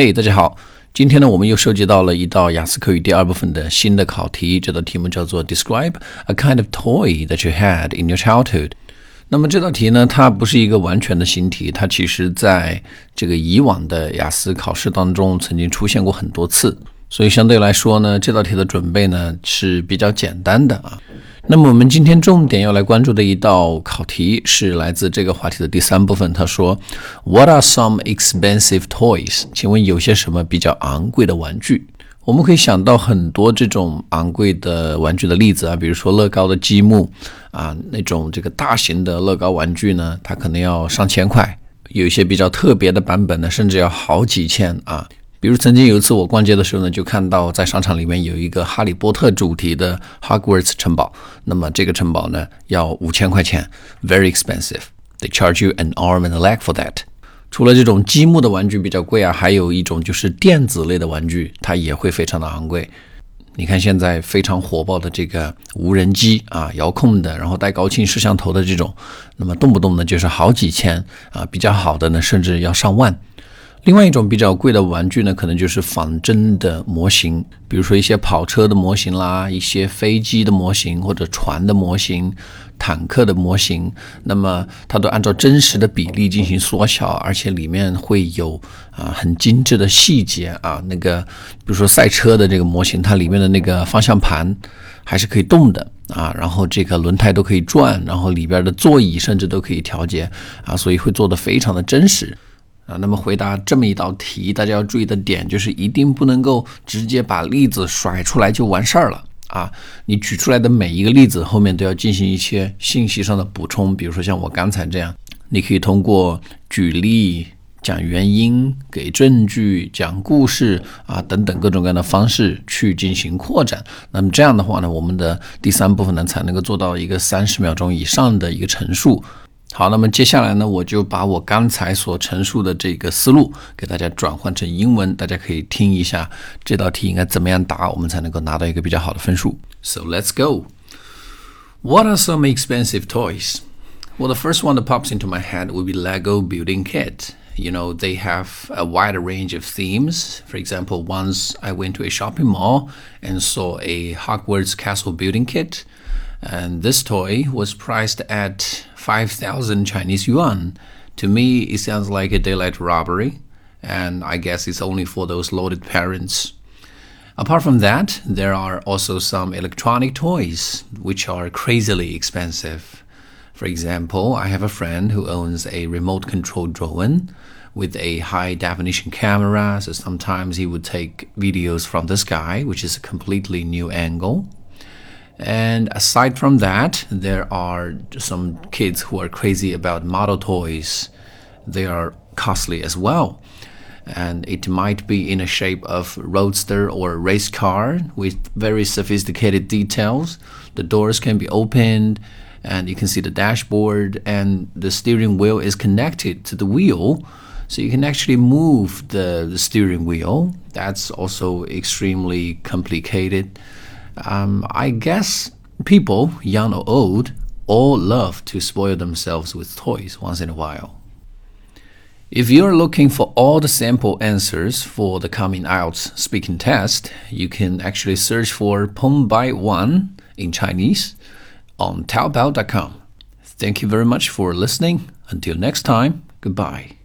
嘿，大家好，今天呢，我们又收集到了一道雅思口语第二部分的新的考题，这道题目叫做 Describe a kind of toy that you had in your childhood。那么这道题呢，它不是一个完全的新题，它其实在这个以往的雅思考试当中曾经出现过很多次，所以相对来说呢，这道题的准备呢是比较简单的啊。那么我们今天重点要来关注的一道考题是来自这个话题的第三部分。他说：“What are some expensive toys？” 请问有些什么比较昂贵的玩具？我们可以想到很多这种昂贵的玩具的例子啊，比如说乐高的积木啊，那种这个大型的乐高玩具呢，它可能要上千块，有一些比较特别的版本呢，甚至要好几千啊。比如曾经有一次我逛街的时候呢，就看到在商场里面有一个哈利波特主题的 Hogwarts 城堡，那么这个城堡呢要五千块钱，very expensive. They charge you an arm and a leg for that. 除了这种积木的玩具比较贵啊，还有一种就是电子类的玩具，它也会非常的昂贵。你看现在非常火爆的这个无人机啊，遥控的，然后带高清摄像头的这种，那么动不动呢就是好几千啊，比较好的呢甚至要上万。另外一种比较贵的玩具呢，可能就是仿真的模型，比如说一些跑车的模型啦，一些飞机的模型或者船的模型、坦克的模型。那么它都按照真实的比例进行缩小，而且里面会有啊很精致的细节啊。那个比如说赛车的这个模型，它里面的那个方向盘还是可以动的啊，然后这个轮胎都可以转，然后里边的座椅甚至都可以调节啊，所以会做的非常的真实。啊，那么回答这么一道题，大家要注意的点就是一定不能够直接把例子甩出来就完事儿了啊！你举出来的每一个例子后面都要进行一些信息上的补充，比如说像我刚才这样，你可以通过举例、讲原因、给证据、讲故事啊等等各种各样的方式去进行扩展。那么这样的话呢，我们的第三部分呢才能够做到一个三十秒钟以上的一个陈述。好，那么接下来呢，我就把我刚才所陈述的这个思路给大家转换成英文，大家可以听一下这道题应该怎么样答，我们才能够拿到一个比较好的分数。So let's go. What are some expensive toys? Well, the first one that pops into my head would be Lego building kit. You know, they have a wide range of themes. For example, once I went to a shopping mall and saw a Hogwarts castle building kit. And this toy was priced at 5,000 Chinese yuan. To me, it sounds like a daylight robbery, and I guess it's only for those loaded parents. Apart from that, there are also some electronic toys which are crazily expensive. For example, I have a friend who owns a remote control drone with a high definition camera, so sometimes he would take videos from the sky, which is a completely new angle. And aside from that, there are some kids who are crazy about model toys. They are costly as well. And it might be in a shape of roadster or race car with very sophisticated details. The doors can be opened and you can see the dashboard and the steering wheel is connected to the wheel. So you can actually move the, the steering wheel. That's also extremely complicated. Um, I guess people, young or old, all love to spoil themselves with toys once in a while. If you're looking for all the sample answers for the coming IELTS speaking test, you can actually search for Peng Bai Wan in Chinese on Taobao.com. Thank you very much for listening. Until next time, goodbye.